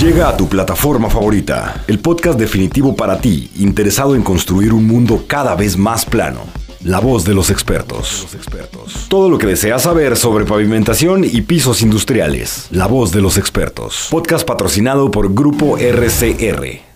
Llega a tu plataforma favorita, el podcast definitivo para ti, interesado en construir un mundo cada vez más plano. La voz de los expertos. Todo lo que deseas saber sobre pavimentación y pisos industriales. La voz de los expertos. Podcast patrocinado por Grupo RCR.